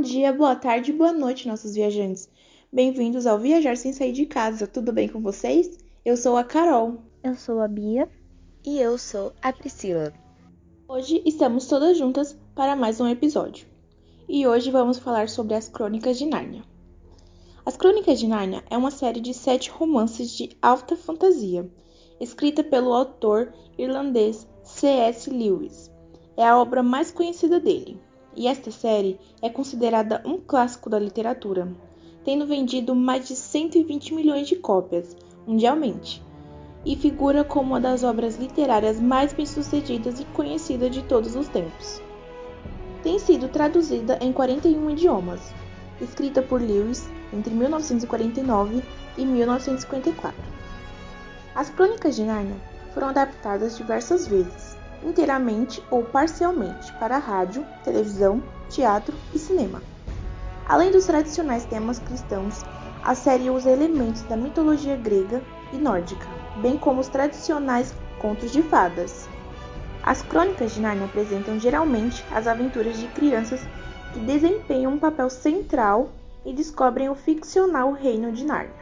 Bom dia, boa tarde, boa noite, nossos viajantes. Bem-vindos ao Viajar Sem Sair de Casa. Tudo bem com vocês? Eu sou a Carol. Eu sou a Bia. E eu sou a Priscila. Hoje estamos todas juntas para mais um episódio. E hoje vamos falar sobre as Crônicas de Nárnia. As Crônicas de Nárnia é uma série de sete romances de alta fantasia, escrita pelo autor irlandês C.S. Lewis. É a obra mais conhecida dele e esta série é considerada um clássico da literatura, tendo vendido mais de 120 milhões de cópias mundialmente, e figura como uma das obras literárias mais bem-sucedidas e conhecidas de todos os tempos. Tem sido traduzida em 41 idiomas, escrita por Lewis entre 1949 e 1954. As Crônicas de Nárnia foram adaptadas diversas vezes, inteiramente ou parcialmente para rádio, televisão, teatro e cinema. Além dos tradicionais temas cristãos, a série usa elementos da mitologia grega e nórdica, bem como os tradicionais contos de fadas. As crônicas de Narnia apresentam geralmente as aventuras de crianças que desempenham um papel central e descobrem o ficcional reino de Narnia,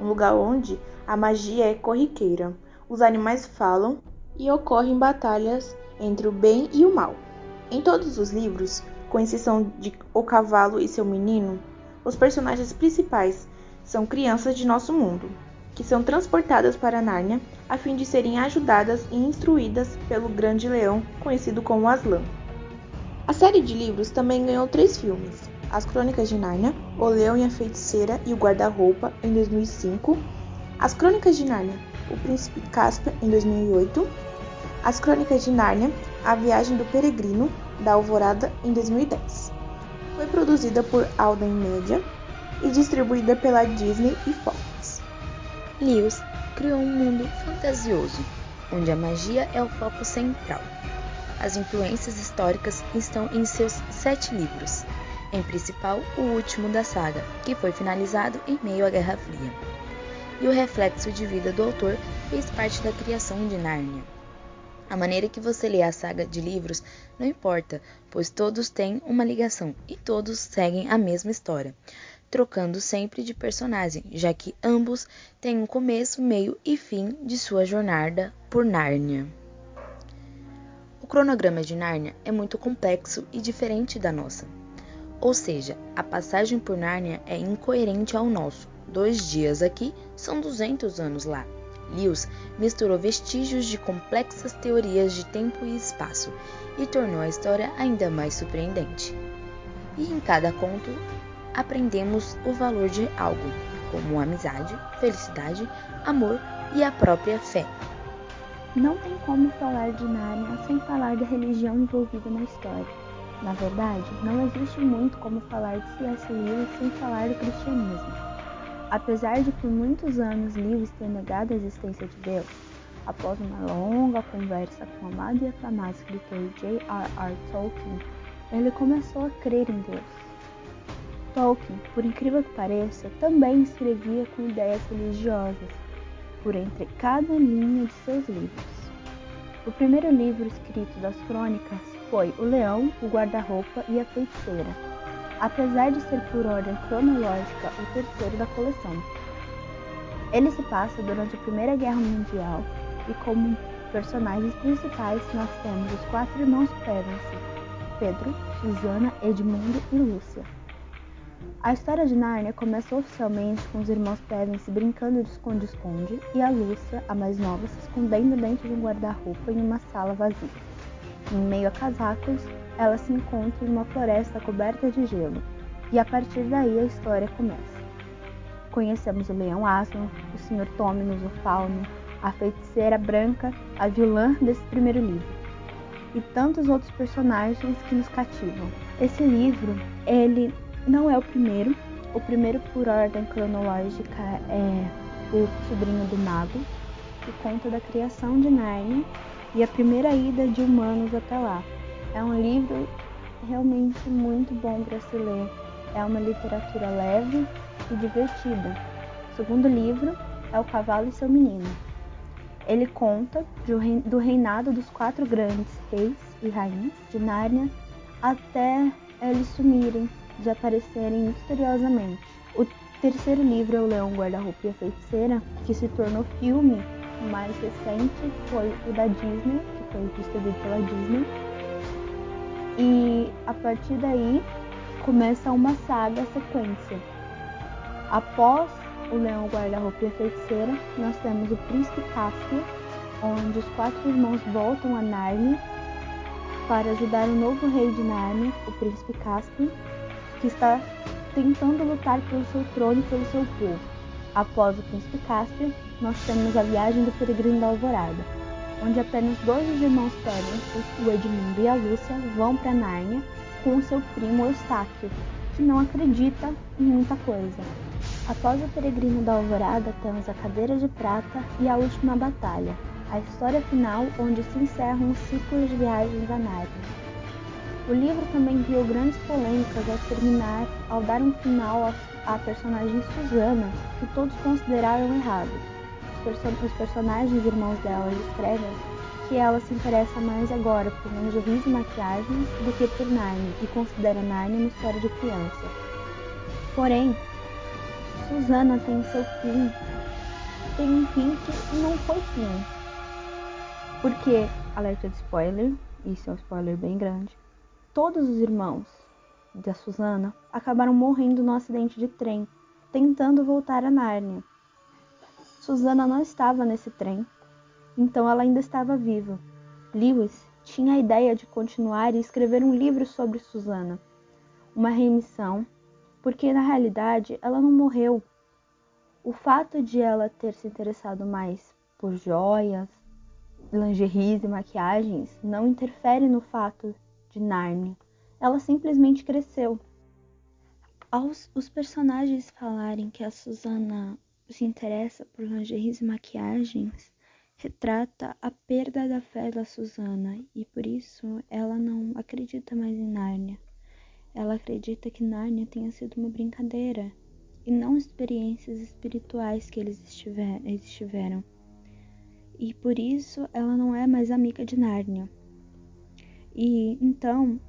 um lugar onde a magia é corriqueira, os animais falam e ocorrem batalhas entre o bem e o mal. Em todos os livros, com exceção de O Cavalo e seu Menino, os personagens principais são crianças de nosso mundo, que são transportadas para Nárnia a fim de serem ajudadas e instruídas pelo Grande Leão, conhecido como Aslan. A série de livros também ganhou três filmes: As Crônicas de Nárnia, O Leão e a Feiticeira e o Guarda-Roupa, em 2005, As Crônicas de Nárnia, O Príncipe Caspian, em 2008 as Crônicas de Nárnia, A Viagem do Peregrino, da Alvorada, em 2010. Foi produzida por Alden Media e distribuída pela Disney e Fox. Lewis criou um mundo fantasioso, onde a magia é o foco central. As influências históricas estão em seus sete livros, em principal o último da saga, que foi finalizado em meio à Guerra Fria. E o reflexo de vida do autor fez parte da criação de Nárnia. A maneira que você lê a saga de livros não importa, pois todos têm uma ligação e todos seguem a mesma história, trocando sempre de personagem, já que ambos têm um começo, meio e fim de sua jornada por Nárnia. O cronograma de Nárnia é muito complexo e diferente da nossa. Ou seja, a passagem por Nárnia é incoerente ao nosso. Dois dias aqui são 200 anos lá. Lewis misturou vestígios de complexas teorias de tempo e espaço e tornou a história ainda mais surpreendente. E em cada conto aprendemos o valor de algo, como amizade, felicidade, amor e a própria fé. Não tem como falar de Nárnia sem falar da religião envolvida na história. Na verdade, não existe muito como falar de C.S. Lewis sem falar do cristianismo. Apesar de por muitos anos Lewis ter negado a existência de Deus, após uma longa conversa com o amado e aclamado escritor J.R.R. Tolkien, ele começou a crer em Deus. Tolkien, por incrível que pareça, também escrevia com ideias religiosas, por entre cada linha de seus livros. O primeiro livro escrito das crônicas foi O Leão, o Guarda-Roupa e a Feiticeira, apesar de ser por ordem cronológica o terceiro da coleção. Ele se passa durante a Primeira Guerra Mundial e como personagens principais nós temos os quatro irmãos Pevensey, Pedro, Susana, Edmundo e Lúcia. A história de Nárnia começa oficialmente com os irmãos Pevensey brincando de esconde-esconde e a Lúcia, a mais nova, se escondendo dentro de um guarda-roupa em uma sala vazia. Em meio a casacos, ela se encontra em uma floresta coberta de gelo, e a partir daí a história começa. Conhecemos o leão Aslan, o Sr. Tominus, o fauno, a feiticeira branca, a vilã desse primeiro livro, e tantos outros personagens que nos cativam. Esse livro, ele não é o primeiro, o primeiro por ordem cronológica é O Sobrinho do Mago, que conta da criação de Narnia e a primeira ida de humanos até lá, é um livro realmente muito bom para se ler. É uma literatura leve e divertida. O segundo livro é O Cavalo e seu Menino. Ele conta do reinado dos quatro grandes reis e rainhas de Nárnia até eles sumirem desaparecerem misteriosamente. O terceiro livro é O Leão Guarda-Roupa e a Feiticeira, que se tornou filme. O mais recente foi o da Disney, que foi distribuído pela Disney. A partir daí começa uma saga sequência. Após o Leão Guarda-Roupa e a Feiticeira, nós temos o Príncipe Caspian, onde os quatro irmãos voltam a Narnia para ajudar o novo rei de Narnia, o Príncipe Caspian, que está tentando lutar pelo seu trono e pelo seu povo. Após o Príncipe Caspian, nós temos a Viagem do Peregrino da Alvorada, onde apenas dois dos irmãos Pegasus, o Edmundo e a Lúcia, vão para Nárnia com seu primo Eustáquio, que não acredita em muita coisa. Após o Peregrino da Alvorada, temos a Cadeira de Prata e a Última Batalha, a história final onde se encerram os ciclos de viagens a Nárnia. O livro também criou grandes polêmicas ao terminar, ao dar um final à, personagem Susana, que todos consideraram errado. Os, perso os personagens irmãos dela escrevem que ela se interessa mais agora por lingeries e maquiagens do que por Narnia e considera Narnia uma história de criança. Porém, Susana tem seu fim, tem um fim que não foi fim. Porque, alerta de spoiler, isso é um spoiler bem grande, Todos os irmãos da Susana acabaram morrendo no acidente de trem, tentando voltar a Nárnia. Susana não estava nesse trem, então ela ainda estava viva. Lewis tinha a ideia de continuar e escrever um livro sobre Susana, uma remissão, porque na realidade ela não morreu. O fato de ela ter se interessado mais por joias, lingeries e maquiagens não interfere no fato de Narnia. Ela simplesmente cresceu. Aos os personagens falarem que a Susana se interessa por lingeries e maquiagens, retrata a perda da fé da Susana e por isso ela não acredita mais em Nárnia. Ela acredita que Nárnia tenha sido uma brincadeira e não experiências espirituais que eles estiver, estiveram. E por isso ela não é mais amiga de Nárnia. E então,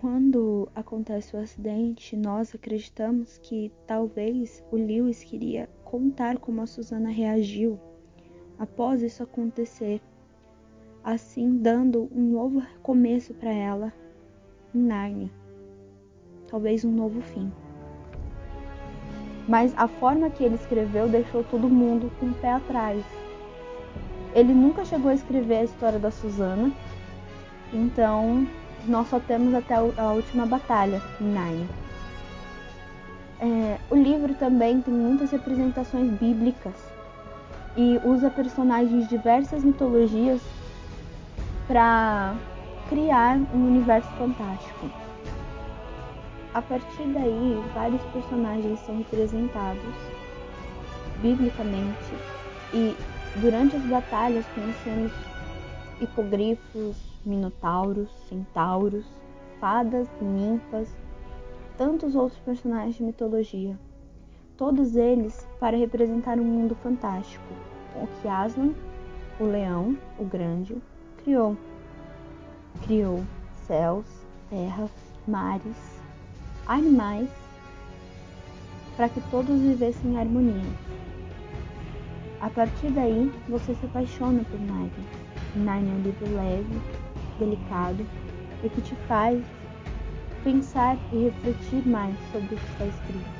quando acontece o acidente, nós acreditamos que talvez o Lewis queria contar como a Susana reagiu após isso acontecer, assim dando um novo começo para ela em Narnia, talvez um novo fim. Mas a forma que ele escreveu deixou todo mundo com o pé atrás. Ele nunca chegou a escrever a história da Susana, então, nós só temos até a última batalha em. É, o livro também tem muitas representações bíblicas e usa personagens de diversas mitologias para criar um universo fantástico. A partir daí, vários personagens são representados biblicamente e durante as batalhas conhecemos hipogrifos, minotauros, centauros, fadas, ninfas, tantos outros personagens de mitologia. Todos eles para representar um mundo fantástico, o que Aslan, o leão, o grande, criou. Criou céus, terras, mares, animais, para que todos vivessem em harmonia. A partir daí, você se apaixona por Narnia. Narnia é um livro leve, delicado e que te faz pensar e refletir mais sobre o que está escrito.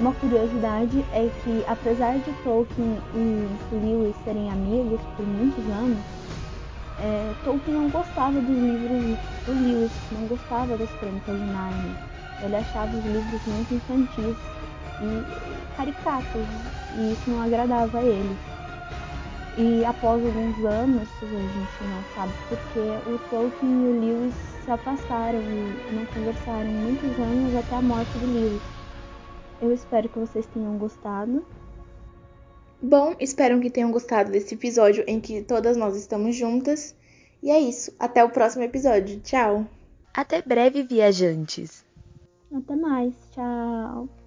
Uma curiosidade é que, apesar de Tolkien e Lewis serem amigos por muitos anos, é, Tolkien não gostava dos livros do Lewis, não gostava das crônicas de Narnia. Ele achava os livros muito infantis e caricatos, e isso não agradava a ele. E após alguns anos, a gente não sabe porque, o Tolkien e o Lewis se afastaram e não conversaram muitos anos até a morte do Lewis. Eu espero que vocês tenham gostado. Bom, espero que tenham gostado desse episódio em que todas nós estamos juntas. E é isso. Até o próximo episódio. Tchau. Até breve, viajantes. Até mais. Tchau.